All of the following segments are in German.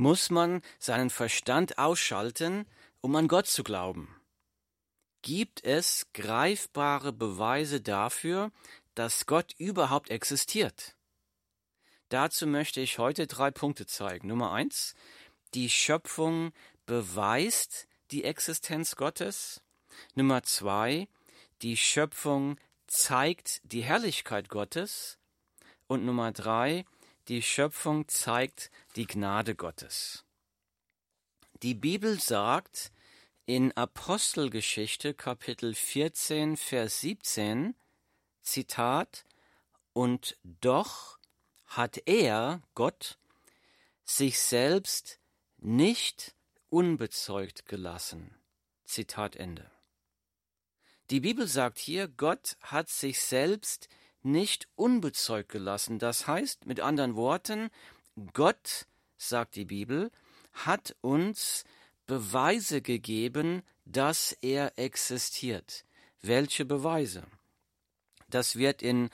muss man seinen Verstand ausschalten, um an Gott zu glauben? Gibt es greifbare Beweise dafür, dass Gott überhaupt existiert? Dazu möchte ich heute drei Punkte zeigen. Nummer eins, die Schöpfung beweist die Existenz Gottes. Nummer zwei, die Schöpfung zeigt die Herrlichkeit Gottes. Und Nummer drei, die Schöpfung zeigt die Gnade Gottes. Die Bibel sagt in Apostelgeschichte Kapitel 14, Vers 17, Zitat, und doch hat er, Gott, sich selbst nicht unbezeugt gelassen. Zitat Ende. Die Bibel sagt hier, Gott hat sich selbst nicht unbezeugt gelassen. Das heißt, mit anderen Worten, Gott, sagt die Bibel, hat uns Beweise gegeben, dass er existiert. Welche Beweise? Das wird in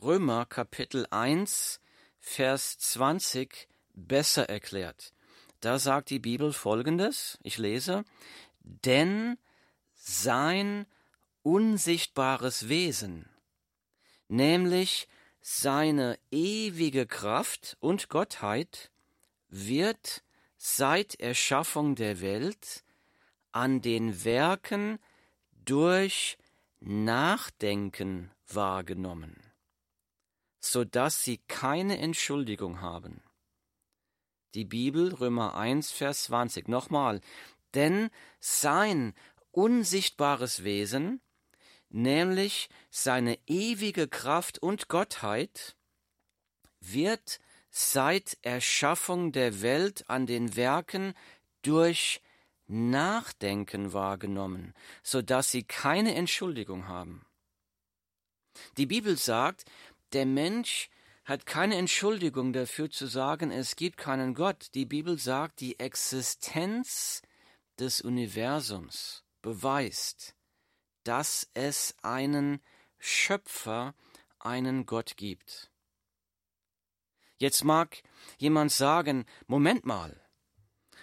Römer Kapitel 1, Vers 20 besser erklärt. Da sagt die Bibel folgendes, ich lese, denn sein unsichtbares Wesen, nämlich seine ewige Kraft und Gottheit, wird seit Erschaffung der Welt an den Werken durch Nachdenken wahrgenommen, so dass sie keine Entschuldigung haben die Bibel, Römer 1, Vers 20. Nochmal. Denn sein unsichtbares Wesen, nämlich seine ewige Kraft und Gottheit, wird seit Erschaffung der Welt an den Werken durch Nachdenken wahrgenommen, so dass sie keine Entschuldigung haben. Die Bibel sagt, der Mensch hat keine Entschuldigung dafür zu sagen, es gibt keinen Gott. Die Bibel sagt, die Existenz des Universums beweist, dass es einen Schöpfer, einen Gott gibt. Jetzt mag jemand sagen, Moment mal,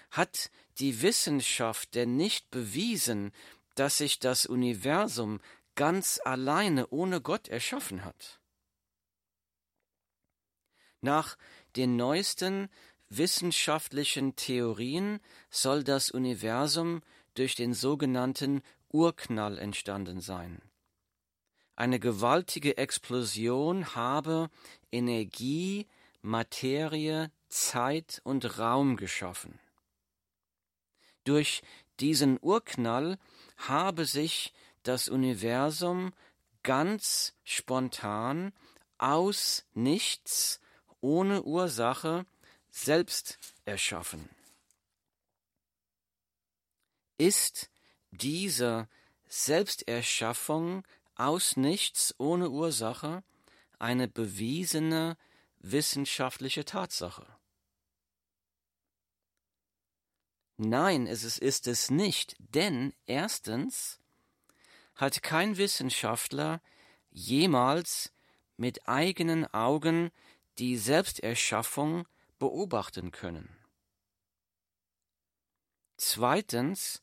hat die Wissenschaft denn nicht bewiesen, dass sich das Universum ganz alleine ohne Gott erschaffen hat? Nach den neuesten wissenschaftlichen Theorien soll das Universum durch den sogenannten Urknall entstanden sein. Eine gewaltige Explosion habe Energie, Materie, Zeit und Raum geschaffen. Durch diesen Urknall habe sich das Universum ganz spontan aus nichts ohne Ursache selbst erschaffen. Ist diese Selbsterschaffung aus nichts ohne Ursache eine bewiesene wissenschaftliche Tatsache? Nein, es ist es nicht, denn erstens hat kein Wissenschaftler jemals mit eigenen Augen die Selbsterschaffung beobachten können. Zweitens,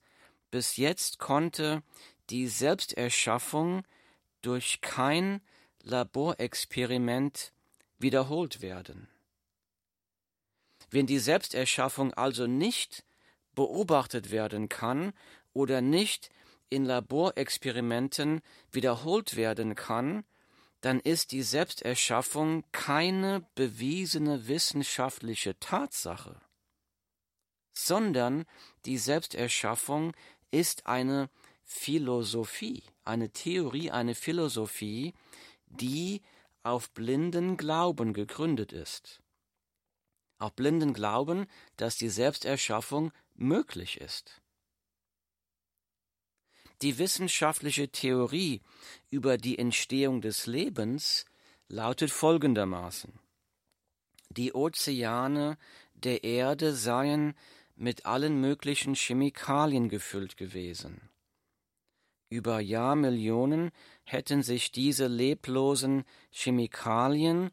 bis jetzt konnte die Selbsterschaffung durch kein Laborexperiment wiederholt werden. Wenn die Selbsterschaffung also nicht beobachtet werden kann oder nicht in Laborexperimenten wiederholt werden kann, dann ist die Selbsterschaffung keine bewiesene wissenschaftliche Tatsache, sondern die Selbsterschaffung ist eine Philosophie, eine Theorie, eine Philosophie, die auf blinden Glauben gegründet ist. Auf blinden Glauben, dass die Selbsterschaffung möglich ist. Die wissenschaftliche Theorie über die Entstehung des Lebens lautet folgendermaßen. Die Ozeane der Erde seien mit allen möglichen Chemikalien gefüllt gewesen. Über Jahrmillionen hätten sich diese leblosen Chemikalien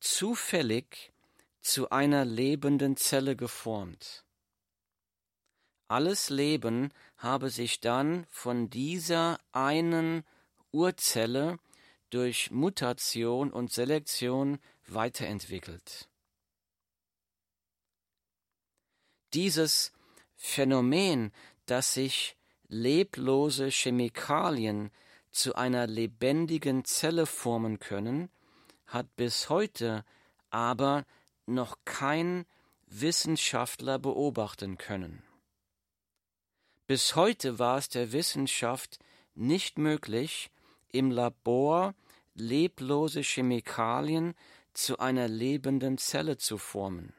zufällig zu einer lebenden Zelle geformt. Alles Leben habe sich dann von dieser einen Urzelle durch Mutation und Selektion weiterentwickelt. Dieses Phänomen, dass sich leblose Chemikalien zu einer lebendigen Zelle formen können, hat bis heute aber noch kein Wissenschaftler beobachten können. Bis heute war es der Wissenschaft nicht möglich, im Labor leblose Chemikalien zu einer lebenden Zelle zu formen.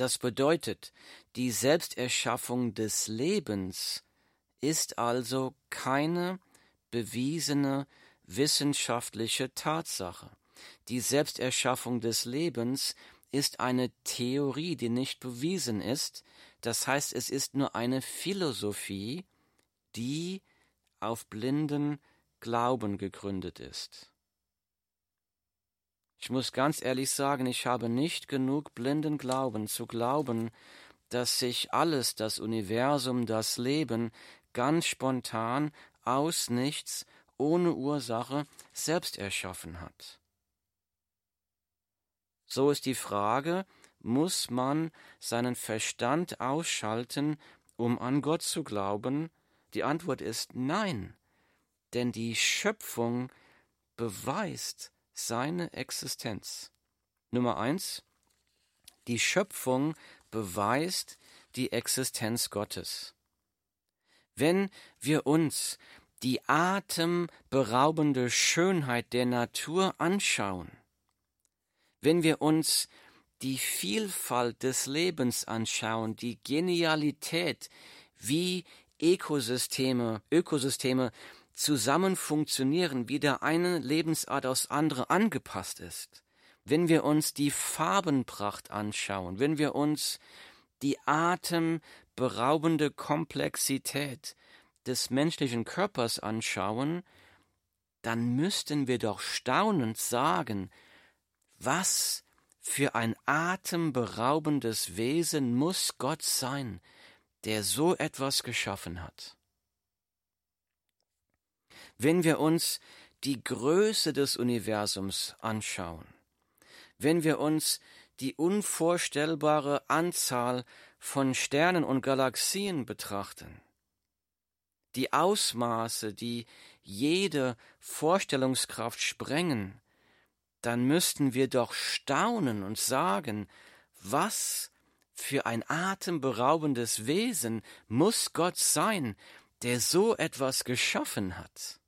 Das bedeutet, die Selbsterschaffung des Lebens ist also keine bewiesene wissenschaftliche Tatsache. Die Selbsterschaffung des Lebens ist eine Theorie, die nicht bewiesen ist, das heißt es ist nur eine Philosophie, die auf blinden Glauben gegründet ist. Ich muss ganz ehrlich sagen, ich habe nicht genug blinden Glauben zu glauben, dass sich alles, das Universum, das Leben, ganz spontan, aus nichts, ohne Ursache, selbst erschaffen hat. So ist die Frage, muss man seinen Verstand ausschalten, um an Gott zu glauben? Die Antwort ist nein, denn die Schöpfung beweist seine Existenz. Nummer eins, die Schöpfung beweist die Existenz Gottes. Wenn wir uns die atemberaubende Schönheit der Natur anschauen, wenn wir uns die Vielfalt des Lebens anschauen, die Genialität, wie Ökosysteme, Ökosysteme zusammen funktionieren, wie der eine Lebensart aus andere angepasst ist. Wenn wir uns die Farbenpracht anschauen, wenn wir uns die atemberaubende Komplexität des menschlichen Körpers anschauen, dann müssten wir doch staunend sagen, was für ein atemberaubendes Wesen muss Gott sein, der so etwas geschaffen hat. Wenn wir uns die Größe des Universums anschauen, wenn wir uns die unvorstellbare Anzahl von Sternen und Galaxien betrachten, die Ausmaße, die jede Vorstellungskraft sprengen, dann müssten wir doch staunen und sagen, was für ein atemberaubendes Wesen muss Gott sein, der so etwas geschaffen hat.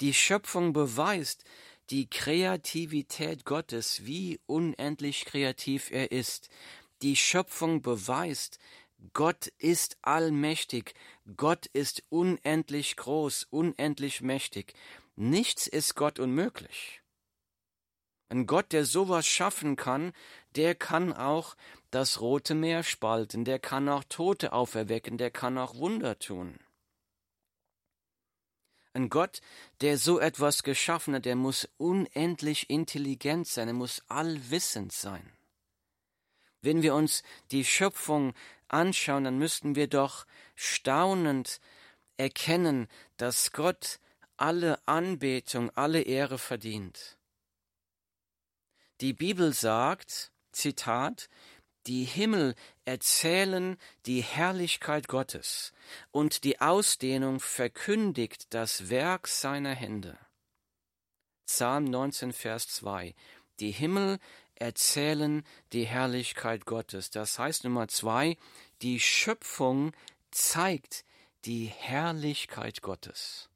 Die Schöpfung beweist die Kreativität Gottes, wie unendlich kreativ er ist. Die Schöpfung beweist, Gott ist allmächtig, Gott ist unendlich groß, unendlich mächtig. Nichts ist Gott unmöglich. Ein Gott, der sowas schaffen kann, der kann auch das Rote Meer spalten, der kann auch Tote auferwecken, der kann auch Wunder tun. Ein Gott, der so etwas geschaffen hat, der muss unendlich intelligent sein, er muss allwissend sein. Wenn wir uns die Schöpfung anschauen, dann müssten wir doch staunend erkennen, dass Gott alle Anbetung, alle Ehre verdient. Die Bibel sagt, Zitat, die Himmel erzählen die Herrlichkeit Gottes und die Ausdehnung verkündigt das Werk seiner Hände. Psalm 19, Vers 2. Die Himmel erzählen die Herrlichkeit Gottes. Das heißt Nummer zwei, die Schöpfung zeigt die Herrlichkeit Gottes.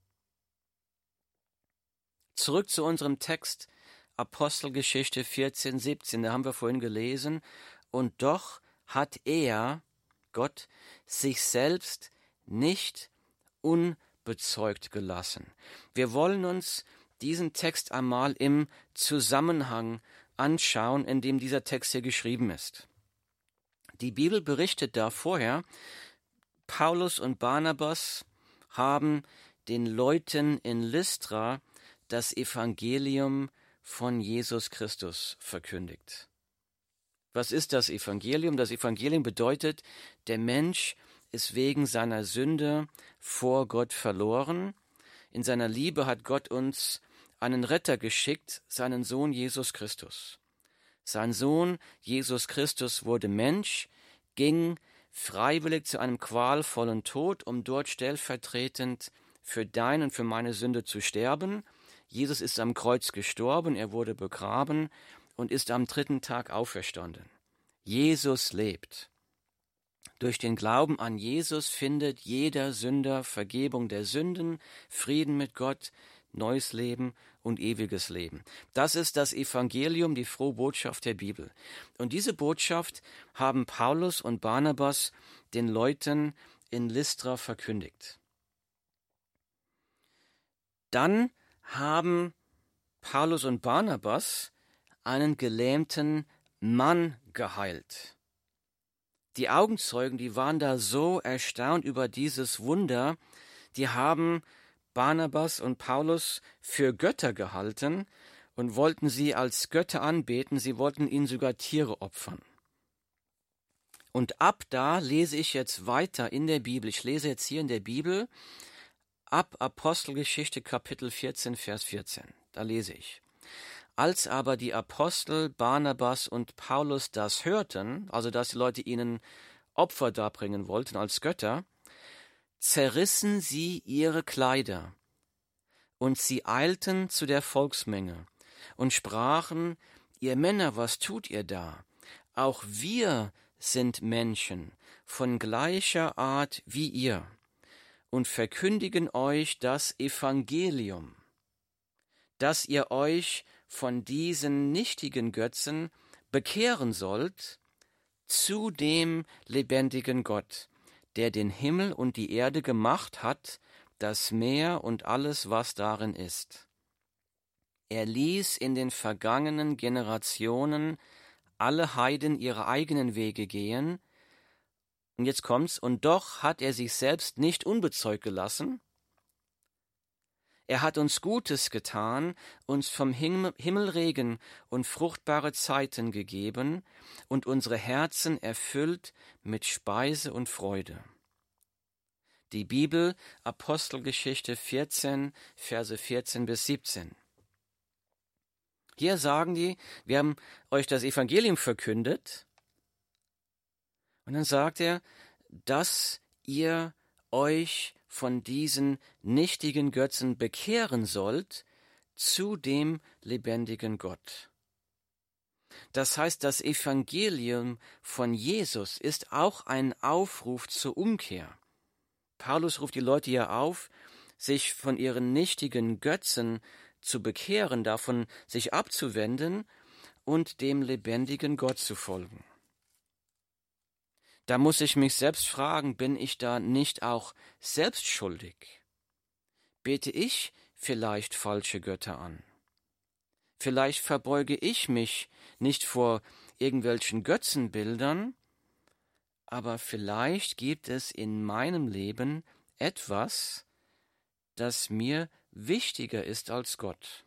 Zurück zu unserem Text Apostelgeschichte 14, 17, da haben wir vorhin gelesen, und doch hat er, Gott, sich selbst nicht unbezeugt gelassen. Wir wollen uns diesen Text einmal im Zusammenhang anschauen, in dem dieser Text hier geschrieben ist. Die Bibel berichtet da vorher, Paulus und Barnabas haben den Leuten in Lystra das Evangelium von Jesus Christus verkündigt. Was ist das Evangelium? Das Evangelium bedeutet, der Mensch ist wegen seiner Sünde vor Gott verloren. In seiner Liebe hat Gott uns einen Retter geschickt, seinen Sohn Jesus Christus. Sein Sohn Jesus Christus wurde Mensch, ging freiwillig zu einem qualvollen Tod, um dort stellvertretend für dein und für meine Sünde zu sterben. Jesus ist am Kreuz gestorben, er wurde begraben und ist am dritten Tag auferstanden. Jesus lebt. Durch den Glauben an Jesus findet jeder Sünder Vergebung der Sünden, Frieden mit Gott, neues Leben und ewiges Leben. Das ist das Evangelium, die frohe Botschaft der Bibel. Und diese Botschaft haben Paulus und Barnabas den Leuten in Lystra verkündigt. Dann haben Paulus und Barnabas einen gelähmten Mann geheilt. Die Augenzeugen, die waren da so erstaunt über dieses Wunder, die haben Barnabas und Paulus für Götter gehalten und wollten sie als Götter anbeten, sie wollten ihnen sogar Tiere opfern. Und ab da lese ich jetzt weiter in der Bibel. Ich lese jetzt hier in der Bibel ab Apostelgeschichte Kapitel 14, Vers 14. Da lese ich. Als aber die Apostel Barnabas und Paulus das hörten, also dass die Leute ihnen Opfer darbringen wollten als Götter, zerrissen sie ihre Kleider, und sie eilten zu der Volksmenge und sprachen, ihr Männer, was tut ihr da? Auch wir sind Menschen von gleicher Art wie ihr und verkündigen euch das Evangelium, dass ihr euch von diesen nichtigen Götzen bekehren sollt zu dem lebendigen Gott, der den Himmel und die Erde gemacht hat, das Meer und alles, was darin ist. Er ließ in den vergangenen Generationen alle Heiden ihre eigenen Wege gehen, und jetzt kommt's, und doch hat er sich selbst nicht unbezeugt gelassen. Er hat uns Gutes getan, uns vom Himmel Regen und fruchtbare Zeiten gegeben und unsere Herzen erfüllt mit Speise und Freude. Die Bibel, Apostelgeschichte 14, Verse 14 bis 17. Hier sagen die, wir haben euch das Evangelium verkündet. Und dann sagt er, dass ihr euch von diesen nichtigen Götzen bekehren sollt zu dem lebendigen Gott. Das heißt, das Evangelium von Jesus ist auch ein Aufruf zur Umkehr. Paulus ruft die Leute ja auf, sich von ihren nichtigen Götzen zu bekehren, davon sich abzuwenden und dem lebendigen Gott zu folgen. Da muss ich mich selbst fragen, bin ich da nicht auch selbst schuldig? Bete ich vielleicht falsche Götter an? Vielleicht verbeuge ich mich nicht vor irgendwelchen Götzenbildern, aber vielleicht gibt es in meinem Leben etwas, das mir wichtiger ist als Gott.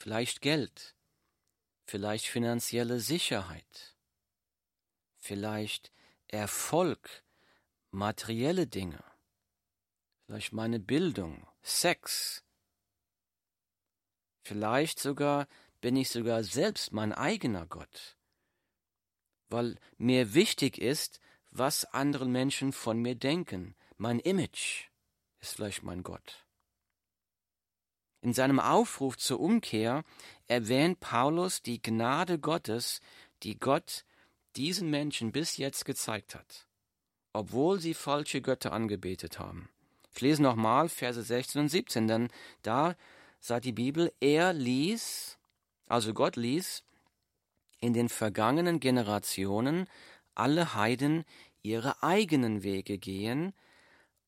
Vielleicht Geld, vielleicht finanzielle Sicherheit, vielleicht Erfolg, materielle Dinge, vielleicht meine Bildung, Sex, vielleicht sogar bin ich sogar selbst mein eigener Gott weil mir wichtig ist, was andere Menschen von mir denken. Mein Image ist vielleicht mein Gott. In seinem Aufruf zur Umkehr erwähnt Paulus die Gnade Gottes, die Gott diesen Menschen bis jetzt gezeigt hat, obwohl sie falsche Götter angebetet haben. Ich lese nochmal Verse 16 und 17, denn da sagt die Bibel, er ließ, also Gott ließ, in den vergangenen Generationen alle Heiden ihre eigenen Wege gehen,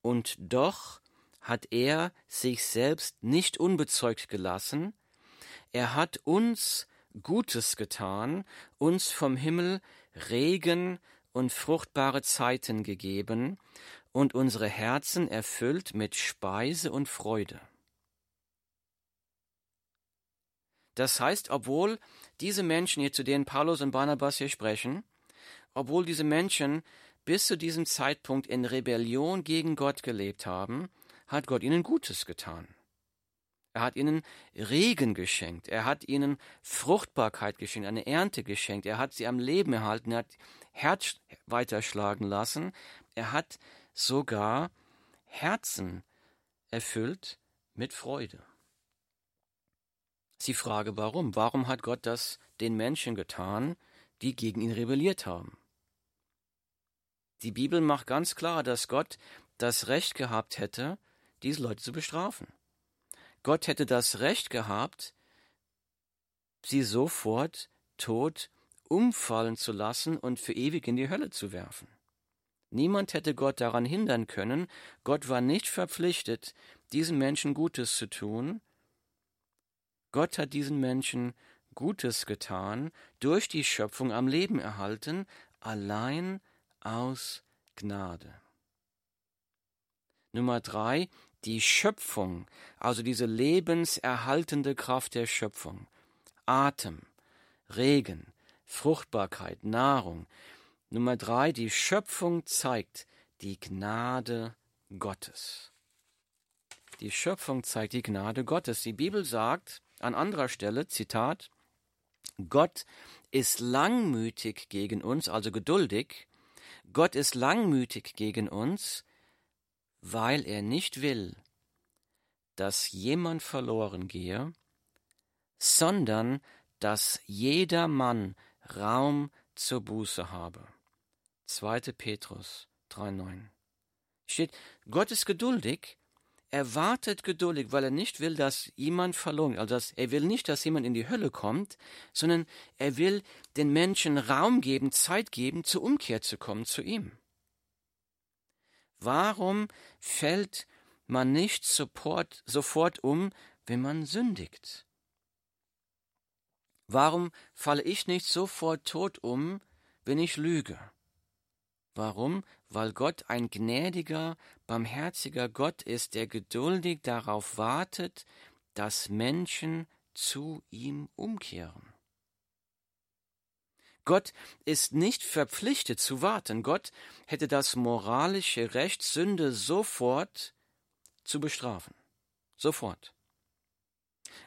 und doch hat er sich selbst nicht unbezeugt gelassen, er hat uns Gutes getan, uns vom Himmel Regen und fruchtbare Zeiten gegeben und unsere Herzen erfüllt mit Speise und Freude. Das heißt, obwohl diese Menschen hier, zu denen Paulus und Barnabas hier sprechen, obwohl diese Menschen bis zu diesem Zeitpunkt in Rebellion gegen Gott gelebt haben, hat Gott ihnen Gutes getan. Er hat ihnen Regen geschenkt, er hat ihnen Fruchtbarkeit geschenkt, eine Ernte geschenkt, er hat sie am Leben erhalten, er hat Herz weiterschlagen lassen, er hat sogar Herzen erfüllt mit Freude. Sie frage warum? Warum hat Gott das den Menschen getan, die gegen ihn rebelliert haben? Die Bibel macht ganz klar, dass Gott das Recht gehabt hätte, diese Leute zu bestrafen. Gott hätte das Recht gehabt, sie sofort tot umfallen zu lassen und für ewig in die Hölle zu werfen. Niemand hätte Gott daran hindern können, Gott war nicht verpflichtet, diesen Menschen Gutes zu tun. Gott hat diesen Menschen Gutes getan, durch die Schöpfung am Leben erhalten, allein aus Gnade. Nummer drei, die Schöpfung, also diese lebenserhaltende Kraft der Schöpfung. Atem, Regen, Fruchtbarkeit, Nahrung. Nummer drei, die Schöpfung zeigt die Gnade Gottes. Die Schöpfung zeigt die Gnade Gottes. Die Bibel sagt an anderer Stelle, Zitat, Gott ist langmütig gegen uns, also geduldig. Gott ist langmütig gegen uns, weil er nicht will, dass jemand verloren gehe, sondern dass jeder Mann Raum zur Buße habe. 2. Petrus 3,9 steht, Gott ist geduldig, er wartet geduldig, weil er nicht will, dass jemand verloren, also dass er will nicht, dass jemand in die Hölle kommt, sondern er will den Menschen Raum geben, Zeit geben, zur Umkehr zu kommen zu ihm. Warum fällt man nicht sofort, sofort um, wenn man sündigt? Warum falle ich nicht sofort tot um, wenn ich lüge? Warum? Weil Gott ein gnädiger, barmherziger Gott ist, der geduldig darauf wartet, dass Menschen zu ihm umkehren. Gott ist nicht verpflichtet zu warten. Gott hätte das moralische Recht, Sünde sofort zu bestrafen. Sofort.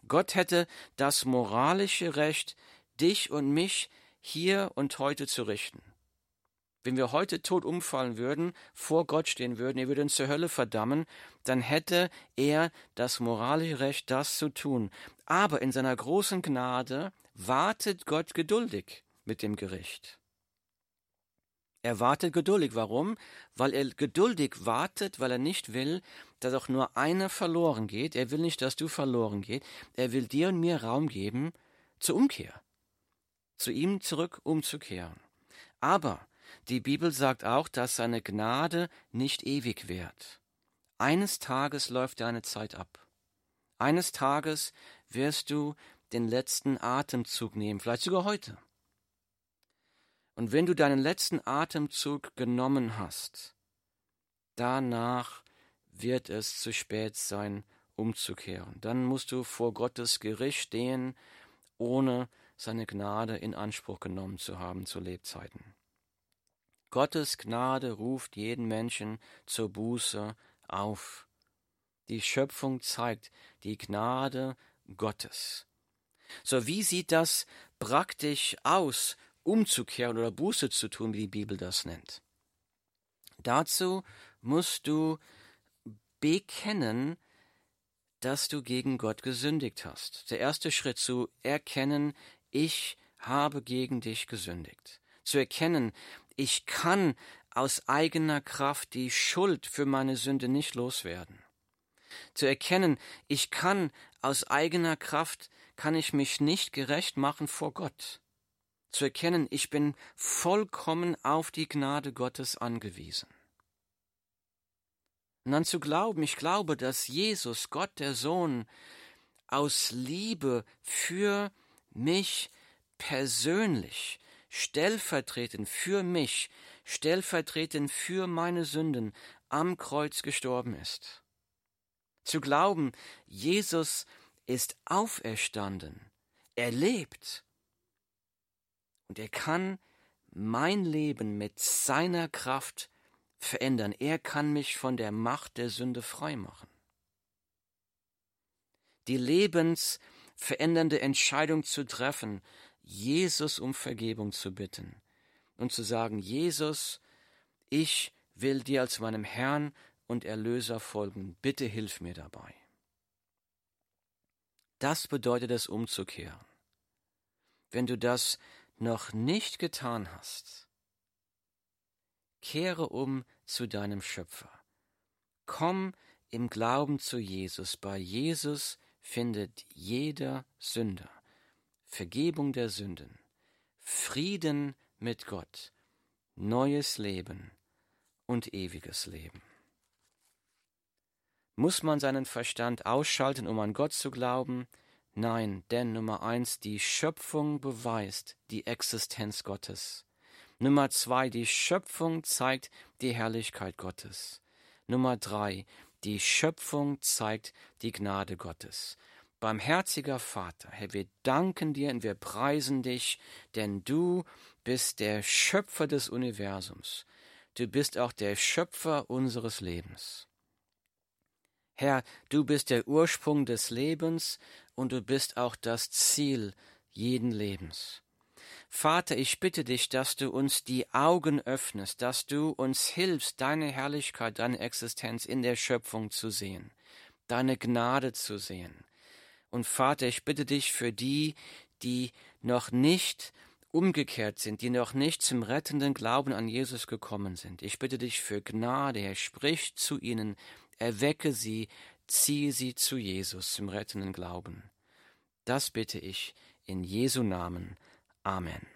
Gott hätte das moralische Recht, dich und mich hier und heute zu richten. Wenn wir heute tot umfallen würden, vor Gott stehen würden, er würde uns zur Hölle verdammen, dann hätte er das moralische Recht, das zu tun. Aber in seiner großen Gnade wartet Gott geduldig mit dem Gericht. Er wartet geduldig. Warum? Weil er geduldig wartet, weil er nicht will, dass auch nur einer verloren geht. Er will nicht, dass du verloren geht. Er will dir und mir Raum geben zur Umkehr. Zu ihm zurück umzukehren. Aber die Bibel sagt auch, dass seine Gnade nicht ewig währt. Eines Tages läuft deine Zeit ab. Eines Tages wirst du den letzten Atemzug nehmen, vielleicht sogar heute. Und wenn du deinen letzten Atemzug genommen hast, danach wird es zu spät sein, umzukehren. Dann musst du vor Gottes Gericht stehen, ohne seine Gnade in Anspruch genommen zu haben zu Lebzeiten. Gottes Gnade ruft jeden Menschen zur Buße auf. Die Schöpfung zeigt die Gnade Gottes. So wie sieht das praktisch aus umzukehren oder Buße zu tun, wie die Bibel das nennt. Dazu musst du bekennen, dass du gegen Gott gesündigt hast. Der erste Schritt zu erkennen, ich habe gegen dich gesündigt. Zu erkennen, ich kann aus eigener Kraft die Schuld für meine Sünde nicht loswerden. Zu erkennen, ich kann aus eigener Kraft, kann ich mich nicht gerecht machen vor Gott zu erkennen, ich bin vollkommen auf die Gnade Gottes angewiesen. Und dann zu glauben, ich glaube, dass Jesus, Gott der Sohn, aus Liebe für mich persönlich, stellvertretend für mich, stellvertretend für meine Sünden am Kreuz gestorben ist. Zu glauben, Jesus ist auferstanden, Er lebt. Und er kann mein Leben mit seiner Kraft verändern. Er kann mich von der Macht der Sünde freimachen. Die lebensverändernde Entscheidung zu treffen, Jesus um Vergebung zu bitten und zu sagen, Jesus, ich will dir als meinem Herrn und Erlöser folgen, bitte hilf mir dabei. Das bedeutet es umzukehren. Wenn du das noch nicht getan hast, kehre um zu deinem Schöpfer. Komm im Glauben zu Jesus. Bei Jesus findet jeder Sünder Vergebung der Sünden, Frieden mit Gott, neues Leben und ewiges Leben. Muss man seinen Verstand ausschalten, um an Gott zu glauben? Nein, denn Nummer eins, die Schöpfung beweist die Existenz Gottes. Nummer zwei, die Schöpfung zeigt die Herrlichkeit Gottes. Nummer drei, die Schöpfung zeigt die Gnade Gottes. Barmherziger Vater, Herr, wir danken dir und wir preisen dich, denn du bist der Schöpfer des Universums. Du bist auch der Schöpfer unseres Lebens. Herr, du bist der Ursprung des Lebens und du bist auch das Ziel jeden Lebens. Vater, ich bitte dich, dass du uns die Augen öffnest, dass du uns hilfst, deine Herrlichkeit, deine Existenz in der Schöpfung zu sehen, deine Gnade zu sehen. Und Vater, ich bitte dich für die, die noch nicht umgekehrt sind, die noch nicht zum rettenden Glauben an Jesus gekommen sind. Ich bitte dich für Gnade, er spricht zu ihnen, erwecke sie, ziehe sie zu Jesus, zum rettenden Glauben. Das bitte ich in Jesu Namen. Amen.